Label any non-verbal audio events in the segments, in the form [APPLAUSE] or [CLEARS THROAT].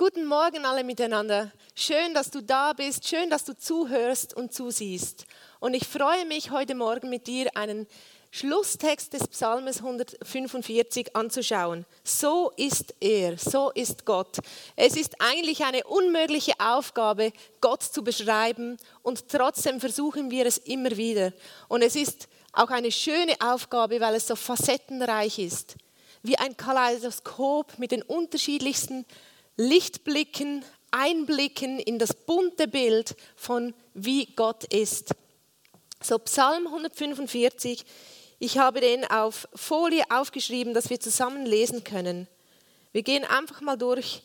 Guten Morgen alle miteinander. Schön, dass du da bist, schön, dass du zuhörst und zusiehst. Und ich freue mich, heute Morgen mit dir einen Schlusstext des Psalmes 145 anzuschauen. So ist er, so ist Gott. Es ist eigentlich eine unmögliche Aufgabe, Gott zu beschreiben und trotzdem versuchen wir es immer wieder. Und es ist auch eine schöne Aufgabe, weil es so facettenreich ist. Wie ein Kaleidoskop mit den unterschiedlichsten Lichtblicken, Einblicken in das bunte Bild von wie Gott ist. So Psalm 145, ich habe den auf Folie aufgeschrieben, dass wir zusammen lesen können. Wir gehen einfach mal durch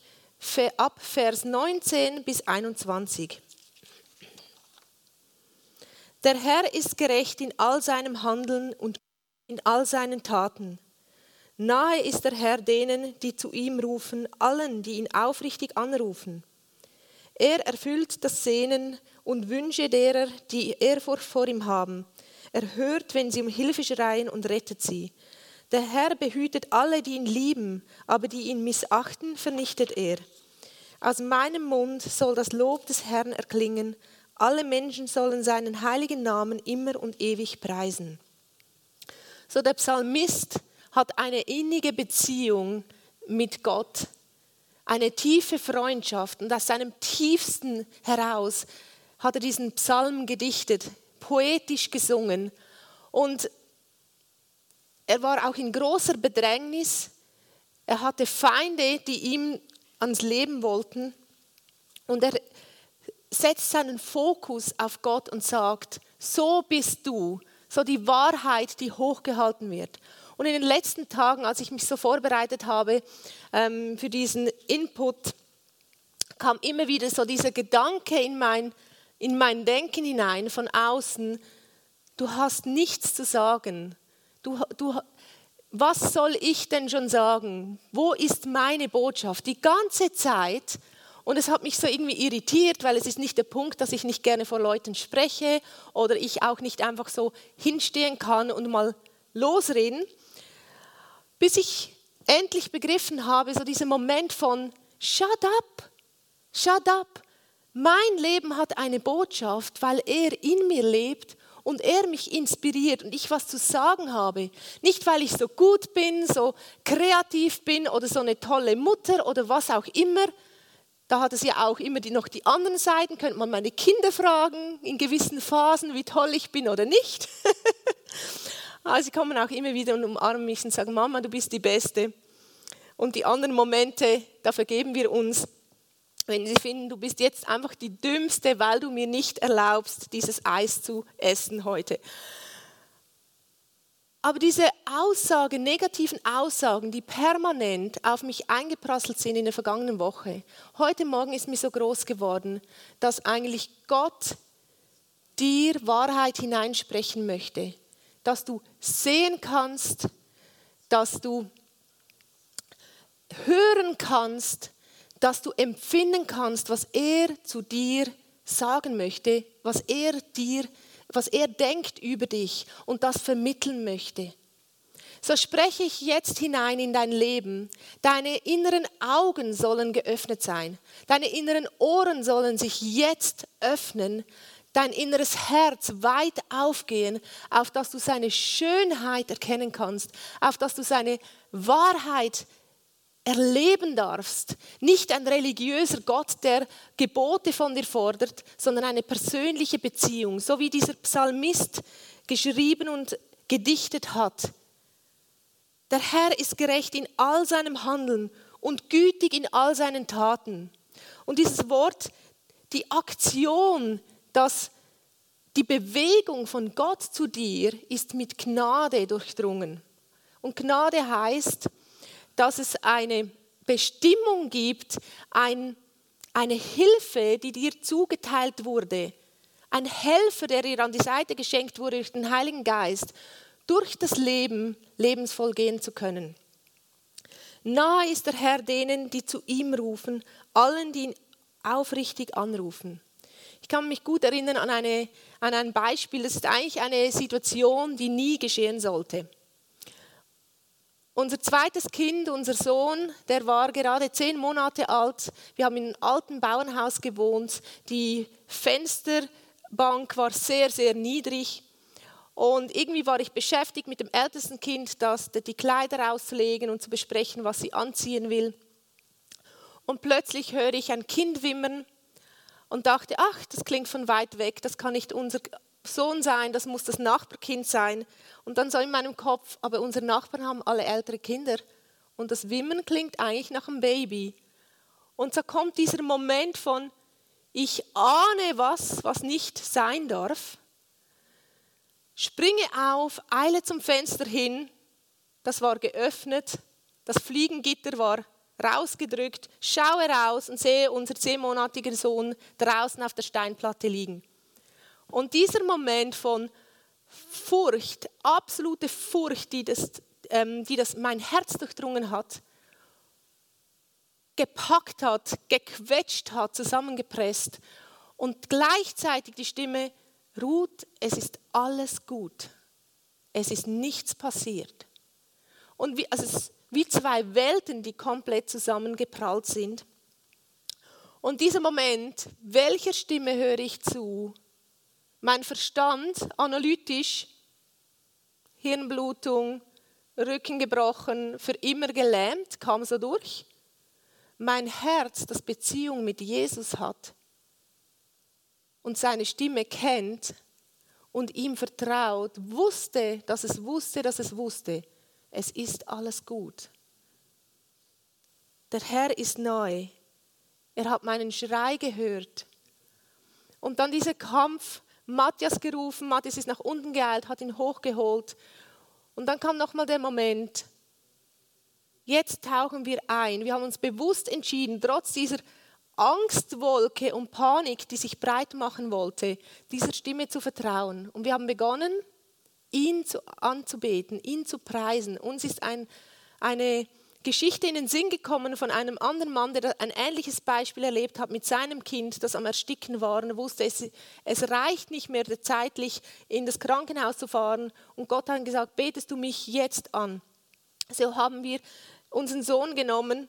ab Vers 19 bis 21. Der Herr ist gerecht in all seinem Handeln und in all seinen Taten. Nahe ist der Herr denen, die zu ihm rufen, allen, die ihn aufrichtig anrufen. Er erfüllt das Sehnen und Wünsche derer, die Ehrfurcht vor ihm haben. Er hört, wenn sie um Hilfe schreien und rettet sie. Der Herr behütet alle, die ihn lieben, aber die ihn missachten, vernichtet er. Aus meinem Mund soll das Lob des Herrn erklingen. Alle Menschen sollen seinen heiligen Namen immer und ewig preisen. So der Psalmist hat eine innige Beziehung mit Gott, eine tiefe Freundschaft und aus seinem tiefsten heraus hat er diesen Psalm gedichtet, poetisch gesungen und er war auch in großer Bedrängnis. Er hatte Feinde, die ihm ans Leben wollten und er setzt seinen Fokus auf Gott und sagt, so bist du, so die Wahrheit, die hochgehalten wird. Und in den letzten Tagen, als ich mich so vorbereitet habe ähm, für diesen Input, kam immer wieder so dieser Gedanke in mein, in mein Denken hinein von außen, du hast nichts zu sagen. Du, du, was soll ich denn schon sagen? Wo ist meine Botschaft? Die ganze Zeit. Und es hat mich so irgendwie irritiert, weil es ist nicht der Punkt, dass ich nicht gerne vor Leuten spreche oder ich auch nicht einfach so hinstehen kann und mal losreden, bis ich endlich begriffen habe, so dieser Moment von Shut up, shut up. Mein Leben hat eine Botschaft, weil er in mir lebt und er mich inspiriert und ich was zu sagen habe. Nicht, weil ich so gut bin, so kreativ bin oder so eine tolle Mutter oder was auch immer. Da hat es ja auch immer die, noch die anderen Seiten, könnte man meine Kinder fragen in gewissen Phasen, wie toll ich bin oder nicht. [LAUGHS] Aber sie kommen auch immer wieder und umarmen mich und sagen, Mama, du bist die Beste. Und die anderen Momente, da vergeben wir uns, wenn sie finden, du bist jetzt einfach die Dümmste, weil du mir nicht erlaubst, dieses Eis zu essen heute. Aber diese Aussagen, negativen Aussagen, die permanent auf mich eingeprasselt sind in der vergangenen Woche, heute Morgen ist mir so groß geworden, dass eigentlich Gott dir Wahrheit hineinsprechen möchte dass du sehen kannst, dass du hören kannst, dass du empfinden kannst, was er zu dir sagen möchte, was er dir, was er denkt über dich und das vermitteln möchte. So spreche ich jetzt hinein in dein Leben. Deine inneren Augen sollen geöffnet sein. Deine inneren Ohren sollen sich jetzt öffnen, dein inneres Herz weit aufgehen, auf dass du seine Schönheit erkennen kannst, auf dass du seine Wahrheit erleben darfst. Nicht ein religiöser Gott, der Gebote von dir fordert, sondern eine persönliche Beziehung, so wie dieser Psalmist geschrieben und gedichtet hat. Der Herr ist gerecht in all seinem Handeln und gütig in all seinen Taten. Und dieses Wort, die Aktion, dass die Bewegung von Gott zu dir ist mit Gnade durchdrungen. Und Gnade heißt, dass es eine Bestimmung gibt, ein, eine Hilfe, die dir zugeteilt wurde, ein Helfer, der dir an die Seite geschenkt wurde durch den Heiligen Geist, durch das Leben lebensvoll gehen zu können. Nahe ist der Herr denen, die zu ihm rufen, allen, die ihn aufrichtig anrufen. Ich kann mich gut erinnern an, eine, an ein Beispiel. Das ist eigentlich eine Situation, die nie geschehen sollte. unser zweites Kind, unser Sohn, der war gerade zehn Monate alt. Wir haben in einem alten Bauernhaus gewohnt. Die Fensterbank war sehr, sehr niedrig. Und irgendwie war ich beschäftigt mit dem ältesten Kind, das die Kleider auszulegen und zu besprechen, was sie anziehen will. Und plötzlich höre ich ein Kind wimmern und dachte, ach, das klingt von weit weg, das kann nicht unser Sohn sein, das muss das Nachbarkind sein. Und dann so in meinem Kopf, aber unsere Nachbarn haben alle ältere Kinder und das Wimmern klingt eigentlich nach einem Baby. Und so kommt dieser Moment von, ich ahne was, was nicht sein darf, springe auf, eile zum Fenster hin, das war geöffnet, das Fliegengitter war rausgedrückt, schaue raus und sehe unseren zehnmonatigen Sohn draußen auf der Steinplatte liegen. Und dieser Moment von Furcht, absolute Furcht, die das, ähm, die das mein Herz durchdrungen hat, gepackt hat, gequetscht hat, zusammengepresst und gleichzeitig die Stimme, Ruth, es ist alles gut. Es ist nichts passiert. Und wie, also es wie zwei Welten, die komplett zusammengeprallt sind. Und dieser Moment, welcher Stimme höre ich zu? Mein Verstand, analytisch, Hirnblutung, Rücken gebrochen, für immer gelähmt, kam so durch. Mein Herz, das Beziehung mit Jesus hat und seine Stimme kennt und ihm vertraut, wusste, dass es wusste, dass es wusste, es ist alles gut. Der Herr ist neu. Er hat meinen Schrei gehört. Und dann dieser Kampf Matthias gerufen, Matthias ist nach unten geeilt, hat ihn hochgeholt. Und dann kam nochmal der Moment, jetzt tauchen wir ein. Wir haben uns bewusst entschieden, trotz dieser Angstwolke und Panik, die sich breit machen wollte, dieser Stimme zu vertrauen. Und wir haben begonnen, ihn zu, anzubeten, ihn zu preisen. Uns ist ein, eine Geschichte in den Sinn gekommen von einem anderen Mann, der ein ähnliches Beispiel erlebt hat mit seinem Kind, das am Ersticken war und wusste, es, es reicht nicht mehr zeitlich in das Krankenhaus zu fahren. Und Gott hat gesagt, betest du mich jetzt an. So haben wir unseren Sohn genommen,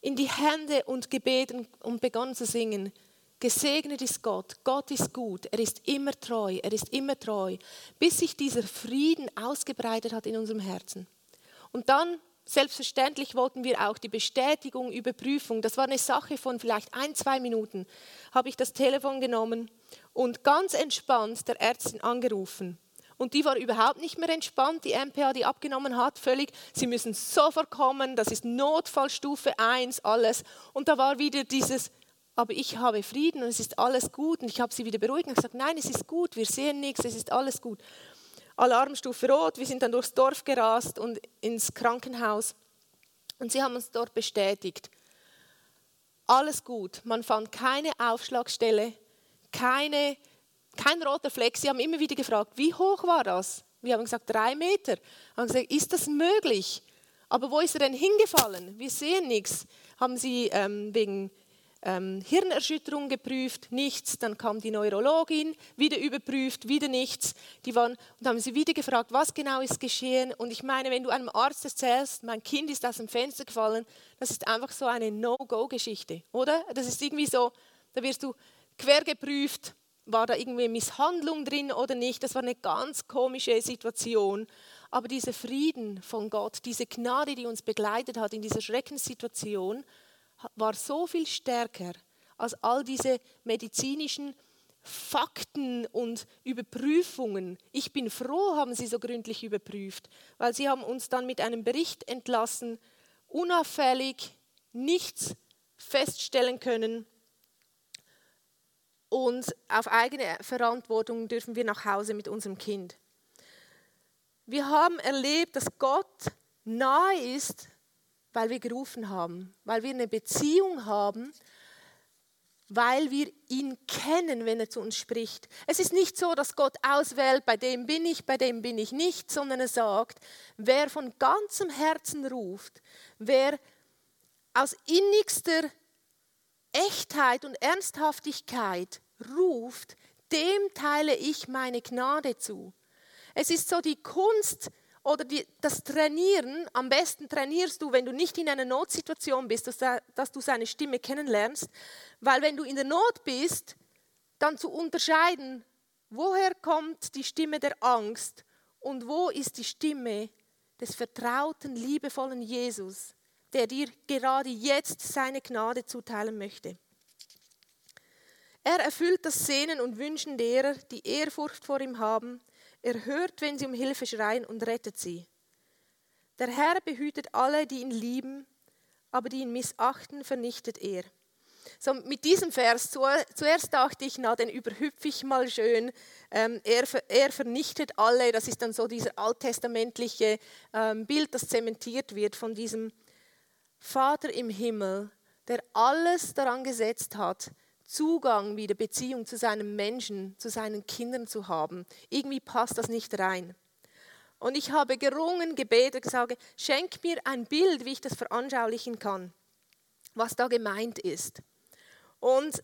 in die Hände und gebeten und begonnen zu singen. Gesegnet ist Gott, Gott ist gut, er ist immer treu, er ist immer treu, bis sich dieser Frieden ausgebreitet hat in unserem Herzen. Und dann Selbstverständlich wollten wir auch die Bestätigung, Überprüfung. Das war eine Sache von vielleicht ein, zwei Minuten. Habe ich das Telefon genommen und ganz entspannt der Ärztin angerufen. Und die war überhaupt nicht mehr entspannt, die MPA, die abgenommen hat, völlig. Sie müssen sofort kommen, das ist Notfallstufe 1, alles. Und da war wieder dieses, aber ich habe Frieden und es ist alles gut. Und ich habe sie wieder beruhigt und gesagt, nein, es ist gut, wir sehen nichts, es ist alles gut. Alarmstufe Rot. Wir sind dann durchs Dorf gerast und ins Krankenhaus. Und sie haben uns dort bestätigt, alles gut. Man fand keine Aufschlagstelle, keine, kein roter Fleck. Sie haben immer wieder gefragt, wie hoch war das? Wir haben gesagt, drei Meter. Haben gesagt, ist das möglich? Aber wo ist er denn hingefallen? Wir sehen nichts. Haben sie ähm, wegen ähm, Hirnerschütterung geprüft, nichts. Dann kam die Neurologin, wieder überprüft, wieder nichts. Die waren, und haben sie wieder gefragt, was genau ist geschehen. Und ich meine, wenn du einem Arzt erzählst, mein Kind ist aus dem Fenster gefallen, das ist einfach so eine No-Go-Geschichte, oder? Das ist irgendwie so, da wirst du quer geprüft, war da irgendwie Misshandlung drin oder nicht. Das war eine ganz komische Situation. Aber dieser Frieden von Gott, diese Gnade, die uns begleitet hat in dieser Schreckenssituation, war so viel stärker als all diese medizinischen Fakten und Überprüfungen. Ich bin froh, haben sie so gründlich überprüft, weil sie haben uns dann mit einem Bericht entlassen, unauffällig, nichts feststellen können und auf eigene Verantwortung dürfen wir nach Hause mit unserem Kind. Wir haben erlebt, dass Gott nahe ist weil wir gerufen haben, weil wir eine Beziehung haben, weil wir ihn kennen, wenn er zu uns spricht. Es ist nicht so, dass Gott auswählt, bei dem bin ich, bei dem bin ich nicht, sondern er sagt, wer von ganzem Herzen ruft, wer aus innigster Echtheit und Ernsthaftigkeit ruft, dem teile ich meine Gnade zu. Es ist so die Kunst, oder die, das Trainieren, am besten trainierst du, wenn du nicht in einer Notsituation bist, dass, dass du seine Stimme kennenlernst, weil wenn du in der Not bist, dann zu unterscheiden, woher kommt die Stimme der Angst und wo ist die Stimme des vertrauten, liebevollen Jesus, der dir gerade jetzt seine Gnade zuteilen möchte. Er erfüllt das Sehnen und Wünschen derer, die Ehrfurcht vor ihm haben. Er hört, wenn sie um Hilfe schreien und rettet sie. Der Herr behütet alle, die ihn lieben, aber die ihn missachten, vernichtet er. So, mit diesem Vers, zuerst dachte ich, na, den überhüpfe ich mal schön. Ähm, er, er, vernichtet alle. Das ist dann so dieser alttestamentliche ähm, Bild, das zementiert wird von diesem Vater im Himmel, der alles daran gesetzt hat, Zugang wieder, Beziehung zu seinem Menschen, zu seinen Kindern zu haben. Irgendwie passt das nicht rein. Und ich habe gerungen, gebetet, gesagt, schenk mir ein Bild, wie ich das veranschaulichen kann, was da gemeint ist. Und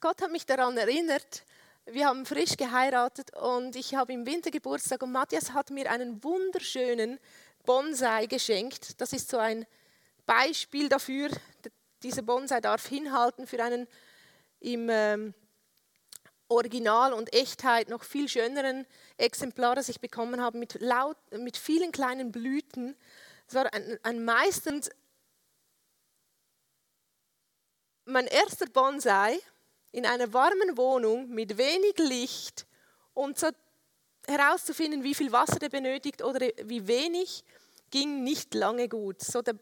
Gott hat mich daran erinnert, wir haben frisch geheiratet und ich habe im Winter Geburtstag und Matthias hat mir einen wunderschönen Bonsai geschenkt. Das ist so ein Beispiel dafür. Dieser Bonsai darf hinhalten für einen im ähm, Original und Echtheit noch viel schöneren Exemplar, das ich bekommen habe, mit, laut, mit vielen kleinen Blüten. Es war ein, ein meistens mein erster Bonsai in einer warmen Wohnung mit wenig Licht und so herauszufinden, wie viel Wasser der benötigt oder wie wenig, ging nicht lange gut. So der,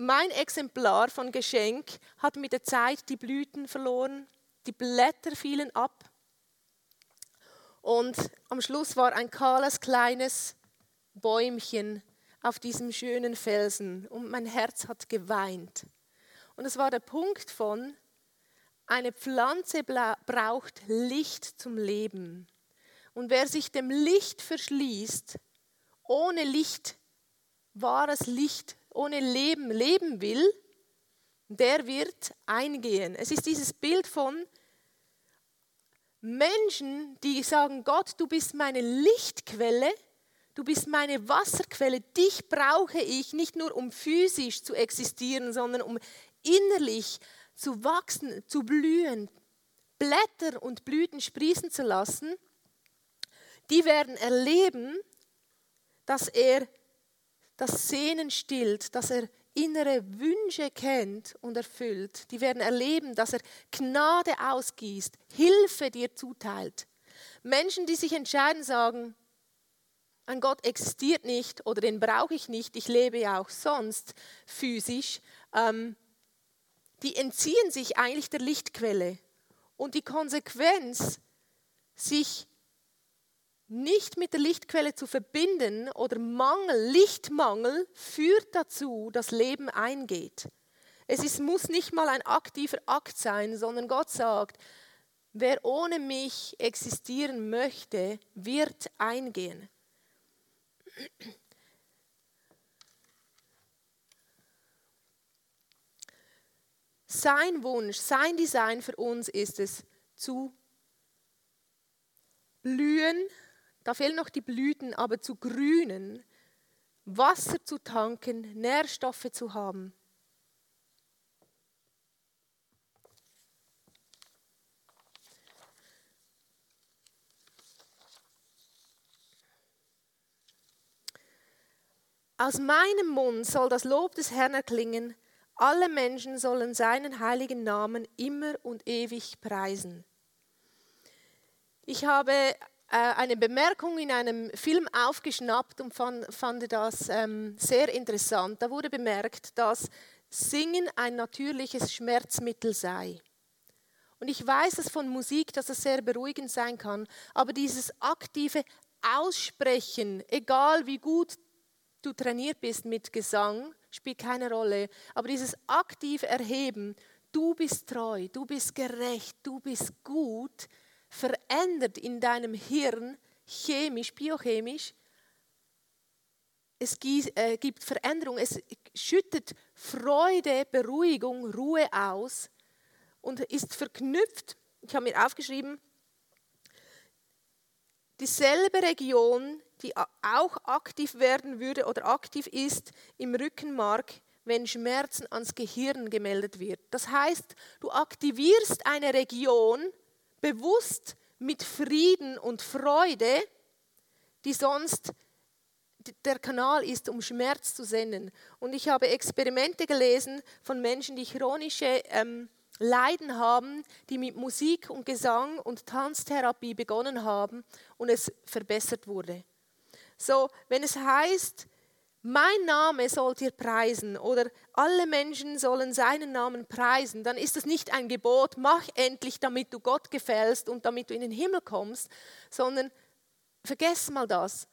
mein Exemplar von Geschenk hat mit der Zeit die Blüten verloren, die Blätter fielen ab und am Schluss war ein kahles kleines Bäumchen auf diesem schönen Felsen und mein Herz hat geweint. Und es war der Punkt von, eine Pflanze braucht Licht zum Leben. Und wer sich dem Licht verschließt, ohne Licht, wahres Licht, ohne Leben leben will, der wird eingehen. Es ist dieses Bild von Menschen, die sagen, Gott, du bist meine Lichtquelle, du bist meine Wasserquelle, dich brauche ich nicht nur um physisch zu existieren, sondern um innerlich zu wachsen, zu blühen, Blätter und Blüten sprießen zu lassen, die werden erleben, dass er das Sehnen stillt, dass er innere Wünsche kennt und erfüllt. Die werden erleben, dass er Gnade ausgießt, Hilfe dir zuteilt. Menschen, die sich entscheiden, sagen, ein Gott existiert nicht oder den brauche ich nicht, ich lebe ja auch sonst physisch, ähm, die entziehen sich eigentlich der Lichtquelle. Und die Konsequenz, sich nicht mit der Lichtquelle zu verbinden oder Mangel, Lichtmangel führt dazu, dass Leben eingeht. Es ist, muss nicht mal ein aktiver Akt sein, sondern Gott sagt, wer ohne mich existieren möchte, wird eingehen. Sein Wunsch, sein Design für uns ist es, zu blühen, da fehlen noch die Blüten, aber zu grünen, Wasser zu tanken, Nährstoffe zu haben. Aus meinem Mund soll das Lob des Herrn erklingen, alle Menschen sollen seinen heiligen Namen immer und ewig preisen. Ich habe eine Bemerkung in einem Film aufgeschnappt und fand, fand das ähm, sehr interessant. Da wurde bemerkt, dass Singen ein natürliches Schmerzmittel sei. Und ich weiß es von Musik, dass es sehr beruhigend sein kann, aber dieses aktive Aussprechen, egal wie gut du trainiert bist mit Gesang, spielt keine Rolle. Aber dieses aktive Erheben, du bist treu, du bist gerecht, du bist gut, verändert in deinem Hirn chemisch, biochemisch. Es äh, gibt Veränderung, es schüttet Freude, Beruhigung, Ruhe aus und ist verknüpft. Ich habe mir aufgeschrieben, dieselbe Region, die auch aktiv werden würde oder aktiv ist im Rückenmark, wenn Schmerzen ans Gehirn gemeldet wird. Das heißt, du aktivierst eine Region bewusst mit Frieden und Freude, die sonst der Kanal ist, um Schmerz zu senden. Und ich habe Experimente gelesen von Menschen, die chronische ähm, Leiden haben, die mit Musik und Gesang und Tanztherapie begonnen haben und es verbessert wurde. So, wenn es heißt, mein Name sollt ihr preisen oder alle Menschen sollen seinen Namen preisen, dann ist es nicht ein Gebot, mach endlich, damit du Gott gefällst und damit du in den Himmel kommst, sondern vergess mal das.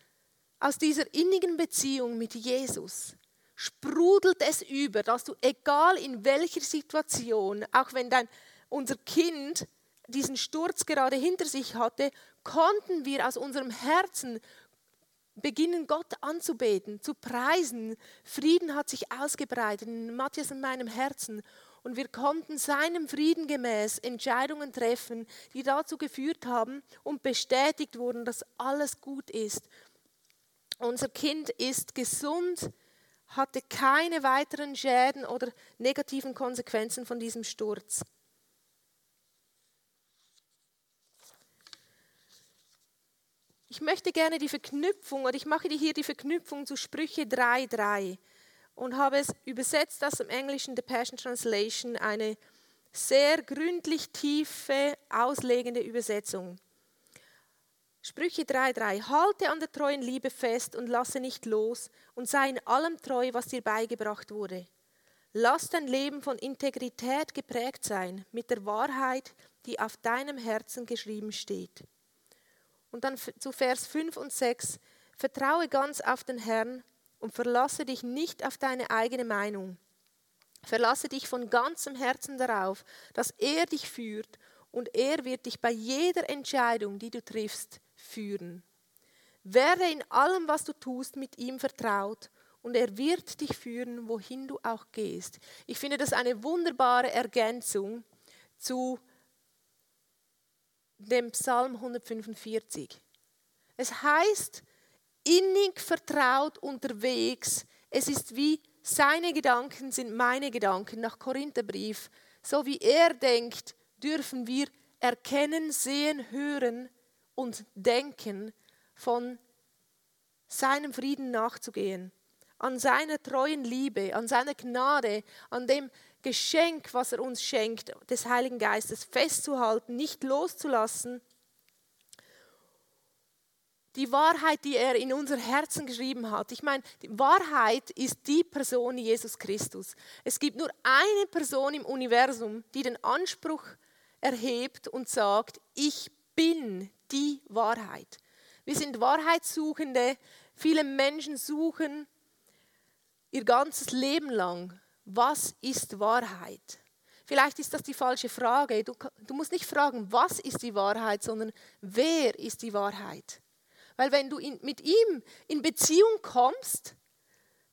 Aus dieser innigen Beziehung mit Jesus sprudelt es über, dass du, egal in welcher Situation, auch wenn dein, unser Kind diesen Sturz gerade hinter sich hatte, konnten wir aus unserem Herzen beginnen Gott anzubeten, zu preisen. Frieden hat sich ausgebreitet in Matthias und meinem Herzen. Und wir konnten seinem Frieden gemäß Entscheidungen treffen, die dazu geführt haben und bestätigt wurden, dass alles gut ist. Unser Kind ist gesund, hatte keine weiteren Schäden oder negativen Konsequenzen von diesem Sturz. Ich möchte gerne die Verknüpfung, oder ich mache dir hier die Verknüpfung zu Sprüche 3.3 und habe es übersetzt aus dem Englischen The Passion Translation, eine sehr gründlich tiefe, auslegende Übersetzung. Sprüche 3.3 Halte an der treuen Liebe fest und lasse nicht los und sei in allem treu, was dir beigebracht wurde. Lass dein Leben von Integrität geprägt sein, mit der Wahrheit, die auf deinem Herzen geschrieben steht. Und dann zu Vers 5 und 6, vertraue ganz auf den Herrn und verlasse dich nicht auf deine eigene Meinung. Verlasse dich von ganzem Herzen darauf, dass er dich führt und er wird dich bei jeder Entscheidung, die du triffst, führen. Werde in allem, was du tust, mit ihm vertraut und er wird dich führen, wohin du auch gehst. Ich finde das eine wunderbare Ergänzung zu dem Psalm 145. Es heißt, innig vertraut unterwegs. Es ist wie seine Gedanken sind meine Gedanken nach Korintherbrief. So wie er denkt, dürfen wir erkennen, sehen, hören und denken, von seinem Frieden nachzugehen, an seiner treuen Liebe, an seiner Gnade, an dem Geschenk, was er uns schenkt, des Heiligen Geistes festzuhalten, nicht loszulassen. Die Wahrheit, die er in unser Herzen geschrieben hat. Ich meine, die Wahrheit ist die Person Jesus Christus. Es gibt nur eine Person im Universum, die den Anspruch erhebt und sagt, ich bin die Wahrheit. Wir sind Wahrheitssuchende. Viele Menschen suchen ihr ganzes Leben lang was ist Wahrheit? Vielleicht ist das die falsche Frage. Du, du, musst nicht fragen, was ist die Wahrheit, sondern wer ist die Wahrheit? Weil wenn du in, mit ihm in Beziehung kommst,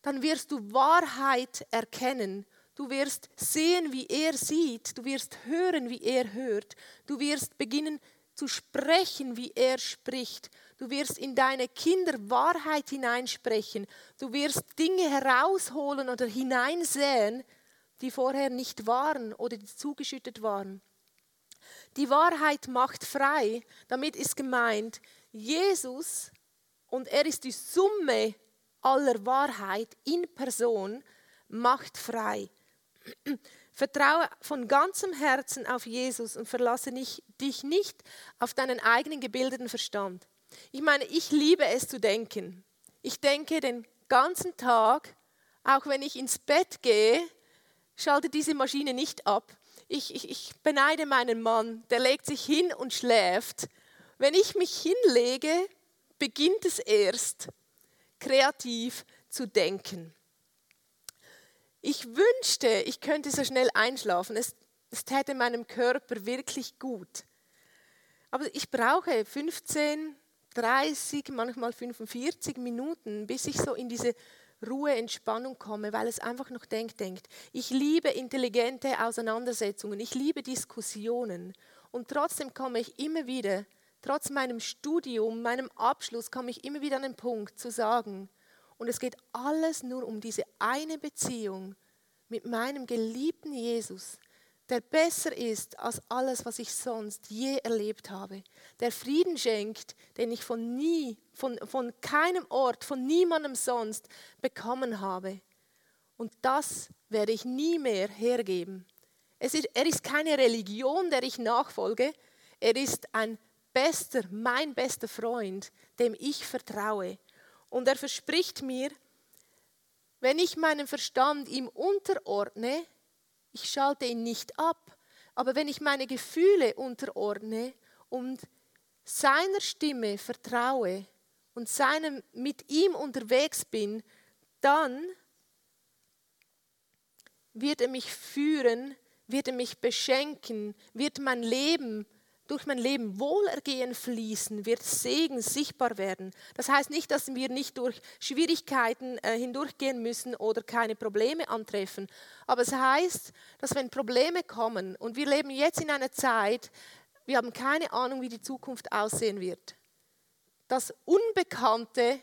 dann wirst du Wahrheit erkennen. Du wirst sehen, wie er sieht. Du wirst hören, wie er hört. Du wirst beginnen zu sprechen, wie er spricht. Du wirst in deine Kinder Wahrheit hineinsprechen. Du wirst Dinge herausholen oder hineinsehen, die vorher nicht waren oder die zugeschüttet waren. Die Wahrheit macht frei. Damit ist gemeint, Jesus, und er ist die Summe aller Wahrheit in Person, macht frei. Vertraue von ganzem Herzen auf Jesus und verlasse dich nicht auf deinen eigenen gebildeten Verstand. Ich meine, ich liebe es zu denken. Ich denke den ganzen Tag, auch wenn ich ins Bett gehe, schaltet diese Maschine nicht ab. Ich, ich, ich beneide meinen Mann, der legt sich hin und schläft. Wenn ich mich hinlege, beginnt es erst, kreativ zu denken. Ich wünschte, ich könnte so schnell einschlafen. Es, es täte meinem Körper wirklich gut. Aber ich brauche 15, 30, manchmal 45 Minuten, bis ich so in diese Ruhe, Entspannung komme, weil es einfach noch denkt, denkt. Ich liebe intelligente Auseinandersetzungen, ich liebe Diskussionen und trotzdem komme ich immer wieder trotz meinem Studium, meinem Abschluss, komme ich immer wieder an den Punkt zu sagen, und es geht alles nur um diese eine Beziehung mit meinem geliebten Jesus, der besser ist als alles, was ich sonst je erlebt habe, der Frieden schenkt, den ich von nie, von, von keinem Ort, von niemandem sonst bekommen habe. Und das werde ich nie mehr hergeben. Ist, er ist keine Religion, der ich nachfolge. Er ist ein bester, mein bester Freund, dem ich vertraue. Und er verspricht mir, wenn ich meinen Verstand ihm unterordne, ich schalte ihn nicht ab, aber wenn ich meine Gefühle unterordne und seiner Stimme vertraue und seinem, mit ihm unterwegs bin, dann wird er mich führen, wird er mich beschenken, wird mein Leben durch mein Leben Wohlergehen fließen, wird Segen sichtbar werden. Das heißt nicht, dass wir nicht durch Schwierigkeiten äh, hindurchgehen müssen oder keine Probleme antreffen. Aber es heißt, dass wenn Probleme kommen und wir leben jetzt in einer Zeit, wir haben keine Ahnung, wie die Zukunft aussehen wird. Das Unbekannte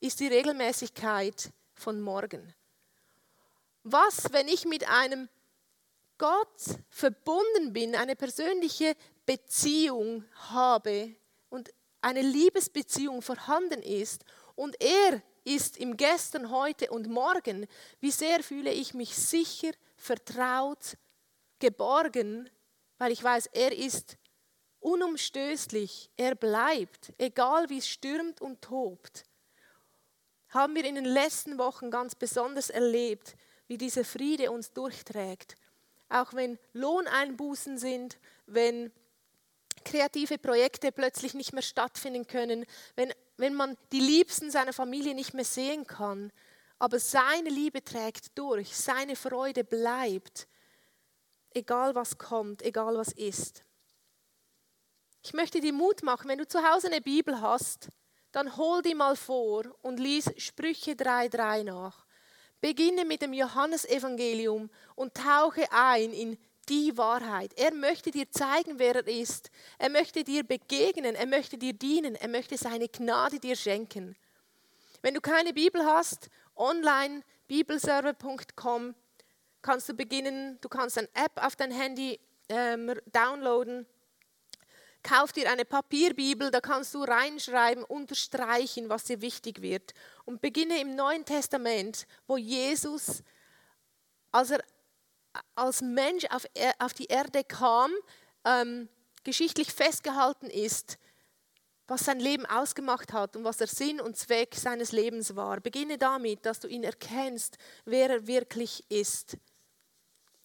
ist die Regelmäßigkeit von morgen. Was, wenn ich mit einem Gott verbunden bin, eine persönliche Beziehung habe und eine Liebesbeziehung vorhanden ist und er ist im Gestern, heute und morgen, wie sehr fühle ich mich sicher, vertraut, geborgen, weil ich weiß, er ist unumstößlich, er bleibt, egal wie es stürmt und tobt. Haben wir in den letzten Wochen ganz besonders erlebt, wie dieser Friede uns durchträgt. Auch wenn Lohneinbußen sind, wenn kreative Projekte plötzlich nicht mehr stattfinden können, wenn, wenn man die Liebsten seiner Familie nicht mehr sehen kann. Aber seine Liebe trägt durch, seine Freude bleibt, egal was kommt, egal was ist. Ich möchte dir Mut machen, wenn du zu Hause eine Bibel hast, dann hol die mal vor und lies Sprüche 3.3 nach. Beginne mit dem Johannesevangelium und tauche ein in die Wahrheit. Er möchte dir zeigen, wer er ist. Er möchte dir begegnen, er möchte dir dienen, er möchte seine Gnade dir schenken. Wenn du keine Bibel hast, online bibelserver.com kannst du beginnen, du kannst eine App auf dein Handy ähm, downloaden Kauf dir eine Papierbibel, da kannst du reinschreiben, unterstreichen, was dir wichtig wird. Und beginne im Neuen Testament, wo Jesus, als er als Mensch auf, auf die Erde kam, ähm, geschichtlich festgehalten ist, was sein Leben ausgemacht hat und was der Sinn und Zweck seines Lebens war. Beginne damit, dass du ihn erkennst, wer er wirklich ist.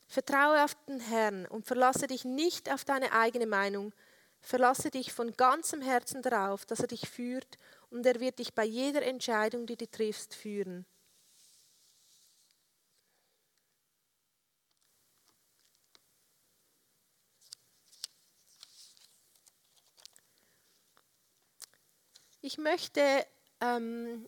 Vertraue auf den Herrn und verlasse dich nicht auf deine eigene Meinung, Verlasse dich von ganzem Herzen darauf, dass er dich führt und er wird dich bei jeder Entscheidung, die du triffst, führen. Ich möchte ähm,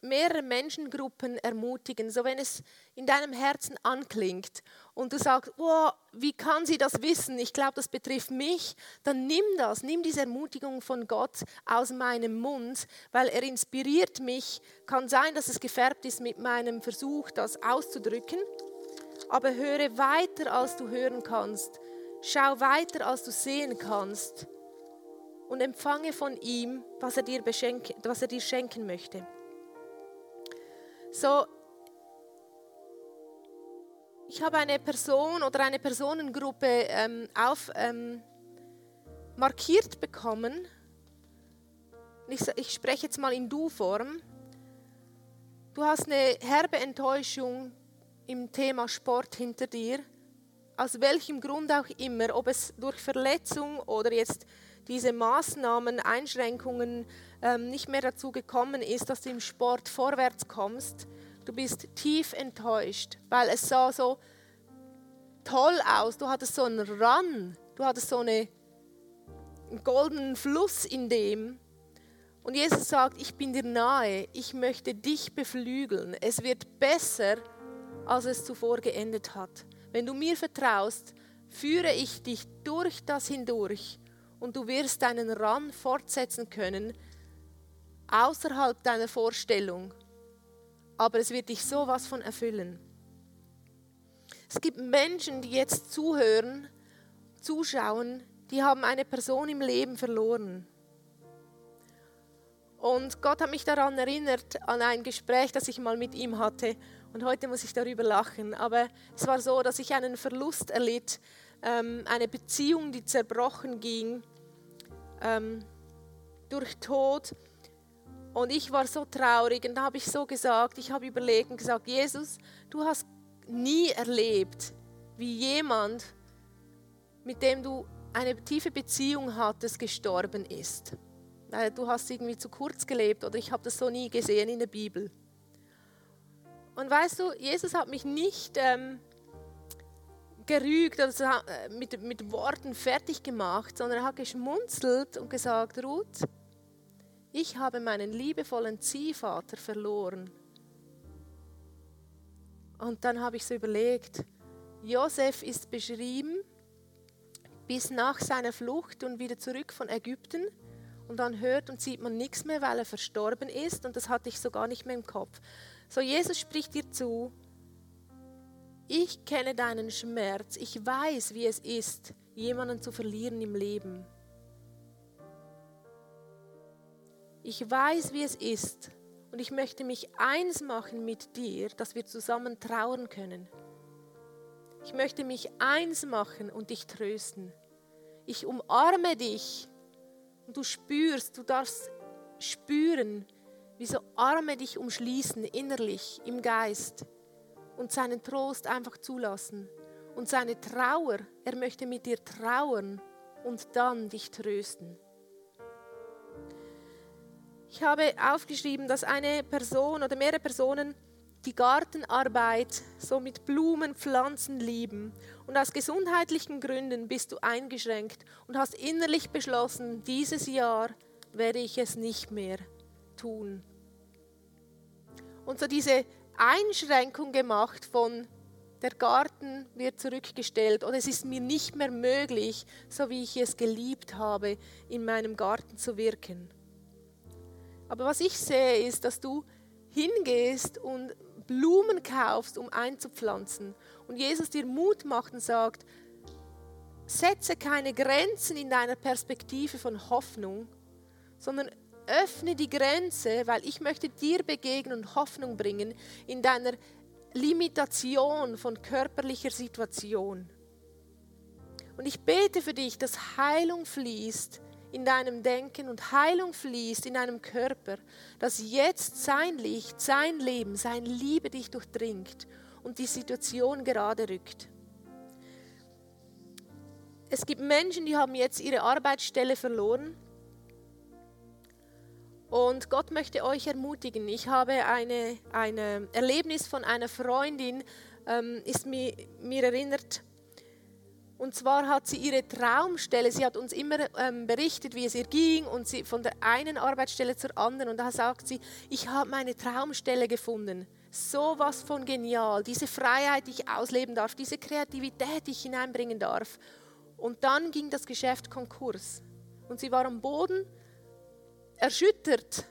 mehrere Menschengruppen ermutigen, so wenn es in deinem Herzen anklingt und du sagst, oh, wie kann sie das wissen? Ich glaube, das betrifft mich. Dann nimm das, nimm diese Ermutigung von Gott aus meinem Mund, weil er inspiriert mich. Kann sein, dass es gefärbt ist mit meinem Versuch, das auszudrücken, aber höre weiter, als du hören kannst. Schau weiter, als du sehen kannst und empfange von ihm, was er dir, was er dir schenken möchte. So, ich habe eine Person oder eine Personengruppe ähm, auf, ähm, markiert bekommen. Ich, ich spreche jetzt mal in Du-Form. Du hast eine herbe Enttäuschung im Thema Sport hinter dir. Aus welchem Grund auch immer, ob es durch Verletzung oder jetzt diese Maßnahmen, Einschränkungen ähm, nicht mehr dazu gekommen ist, dass du im Sport vorwärts kommst. Du bist tief enttäuscht, weil es sah so toll aus. Du hattest so einen Run, du hattest so eine, einen goldenen Fluss in dem. Und Jesus sagt, ich bin dir nahe, ich möchte dich beflügeln. Es wird besser, als es zuvor geendet hat. Wenn du mir vertraust, führe ich dich durch das hindurch und du wirst deinen Run fortsetzen können außerhalb deiner Vorstellung. Aber es wird dich sowas von erfüllen. Es gibt Menschen, die jetzt zuhören, zuschauen, die haben eine Person im Leben verloren. Und Gott hat mich daran erinnert, an ein Gespräch, das ich mal mit ihm hatte. Und heute muss ich darüber lachen. Aber es war so, dass ich einen Verlust erlitt, ähm, eine Beziehung, die zerbrochen ging ähm, durch Tod. Und ich war so traurig und da habe ich so gesagt, ich habe überlegt und gesagt, Jesus, du hast nie erlebt, wie jemand, mit dem du eine tiefe Beziehung hattest, gestorben ist. Du hast irgendwie zu kurz gelebt oder ich habe das so nie gesehen in der Bibel. Und weißt du, Jesus hat mich nicht ähm, gerügt oder äh, mit, mit Worten fertig gemacht, sondern er hat geschmunzelt und gesagt, Ruth, ich habe meinen liebevollen Ziehvater verloren. Und dann habe ich so überlegt, Josef ist beschrieben bis nach seiner Flucht und wieder zurück von Ägypten. Und dann hört und sieht man nichts mehr, weil er verstorben ist. Und das hatte ich so gar nicht mehr im Kopf. So, Jesus spricht dir zu, ich kenne deinen Schmerz, ich weiß, wie es ist, jemanden zu verlieren im Leben. Ich weiß, wie es ist und ich möchte mich eins machen mit dir, dass wir zusammen trauern können. Ich möchte mich eins machen und dich trösten. Ich umarme dich und du spürst, du darfst spüren, wie so Arme dich umschließen, innerlich, im Geist und seinen Trost einfach zulassen. Und seine Trauer, er möchte mit dir trauern und dann dich trösten. Ich habe aufgeschrieben, dass eine Person oder mehrere Personen die Gartenarbeit so mit Blumen, Pflanzen lieben. Und aus gesundheitlichen Gründen bist du eingeschränkt und hast innerlich beschlossen, dieses Jahr werde ich es nicht mehr tun. Und so diese Einschränkung gemacht von der Garten wird zurückgestellt oder es ist mir nicht mehr möglich, so wie ich es geliebt habe, in meinem Garten zu wirken. Aber was ich sehe, ist, dass du hingehst und Blumen kaufst, um einzupflanzen. Und Jesus dir Mut macht und sagt, setze keine Grenzen in deiner Perspektive von Hoffnung, sondern öffne die Grenze, weil ich möchte dir begegnen und Hoffnung bringen in deiner Limitation von körperlicher Situation. Und ich bete für dich, dass Heilung fließt in deinem Denken und Heilung fließt in deinem Körper, dass jetzt sein Licht, sein Leben, sein Liebe dich durchdringt und die Situation gerade rückt. Es gibt Menschen, die haben jetzt ihre Arbeitsstelle verloren. Und Gott möchte euch ermutigen. Ich habe eine, ein Erlebnis von einer Freundin, ähm, ist mir, mir erinnert, und zwar hat sie ihre Traumstelle, sie hat uns immer ähm, berichtet, wie es ihr ging und sie von der einen Arbeitsstelle zur anderen. Und da sagt sie, ich habe meine Traumstelle gefunden. So was von genial, diese Freiheit, die ich ausleben darf, diese Kreativität, die ich hineinbringen darf. Und dann ging das Geschäft Konkurs. Und sie war am Boden, erschüttert,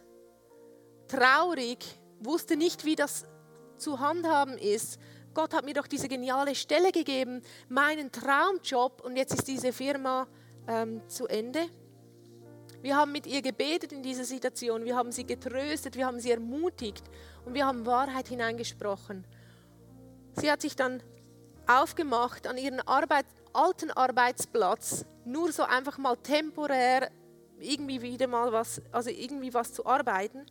traurig, wusste nicht, wie das zu handhaben ist. Gott hat mir doch diese geniale Stelle gegeben, meinen Traumjob und jetzt ist diese Firma ähm, zu Ende. Wir haben mit ihr gebetet in dieser Situation, wir haben sie getröstet, wir haben sie ermutigt und wir haben Wahrheit hineingesprochen. Sie hat sich dann aufgemacht an ihren Arbeit, alten Arbeitsplatz, nur so einfach mal temporär irgendwie wieder mal was, also irgendwie was zu arbeiten.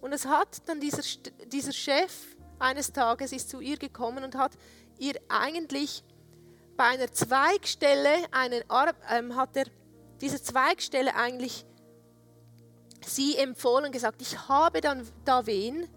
Und es hat dann dieser, dieser Chef eines Tages ist zu ihr gekommen und hat ihr eigentlich bei einer Zweigstelle, einen, ähm, hat er diese Zweigstelle eigentlich sie empfohlen, gesagt, ich habe dann da wen,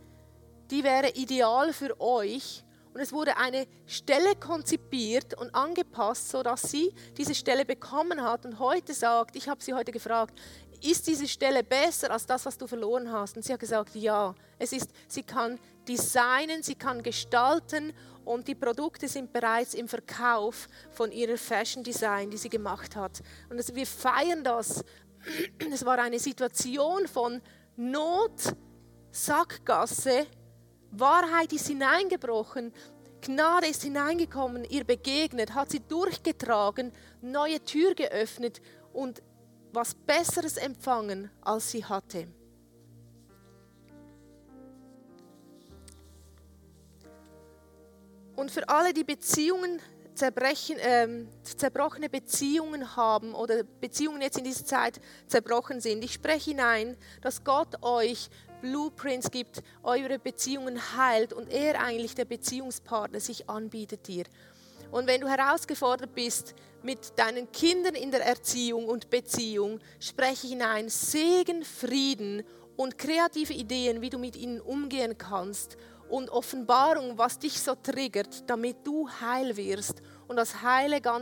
die wäre ideal für euch. Und es wurde eine Stelle konzipiert und angepasst, sodass sie diese Stelle bekommen hat und heute sagt, ich habe sie heute gefragt, ist diese Stelle besser als das, was du verloren hast? Und sie hat gesagt, ja. Es ist, sie kann designen, sie kann gestalten und die Produkte sind bereits im Verkauf von ihrer Fashion Design, die sie gemacht hat. Und also wir feiern das. [CLEARS THROAT] Es war eine Situation von Not, Sackgasse, Wahrheit ist hineingebrochen, Gnade ist hineingekommen, ihr begegnet, hat sie durchgetragen, neue Tür geöffnet und was Besseres empfangen, als sie hatte. Und für alle, die Beziehungen zerbrechen, äh, zerbrochene Beziehungen haben oder Beziehungen jetzt in dieser Zeit zerbrochen sind, ich spreche hinein, dass Gott euch Blueprints gibt, eure Beziehungen heilt und er eigentlich der Beziehungspartner sich anbietet dir. Und wenn du herausgefordert bist mit deinen Kindern in der Erziehung und Beziehung, spreche hinein Segen, Frieden und kreative Ideen, wie du mit ihnen umgehen kannst und Offenbarung, was dich so triggert, damit du heil wirst und das Heile ganz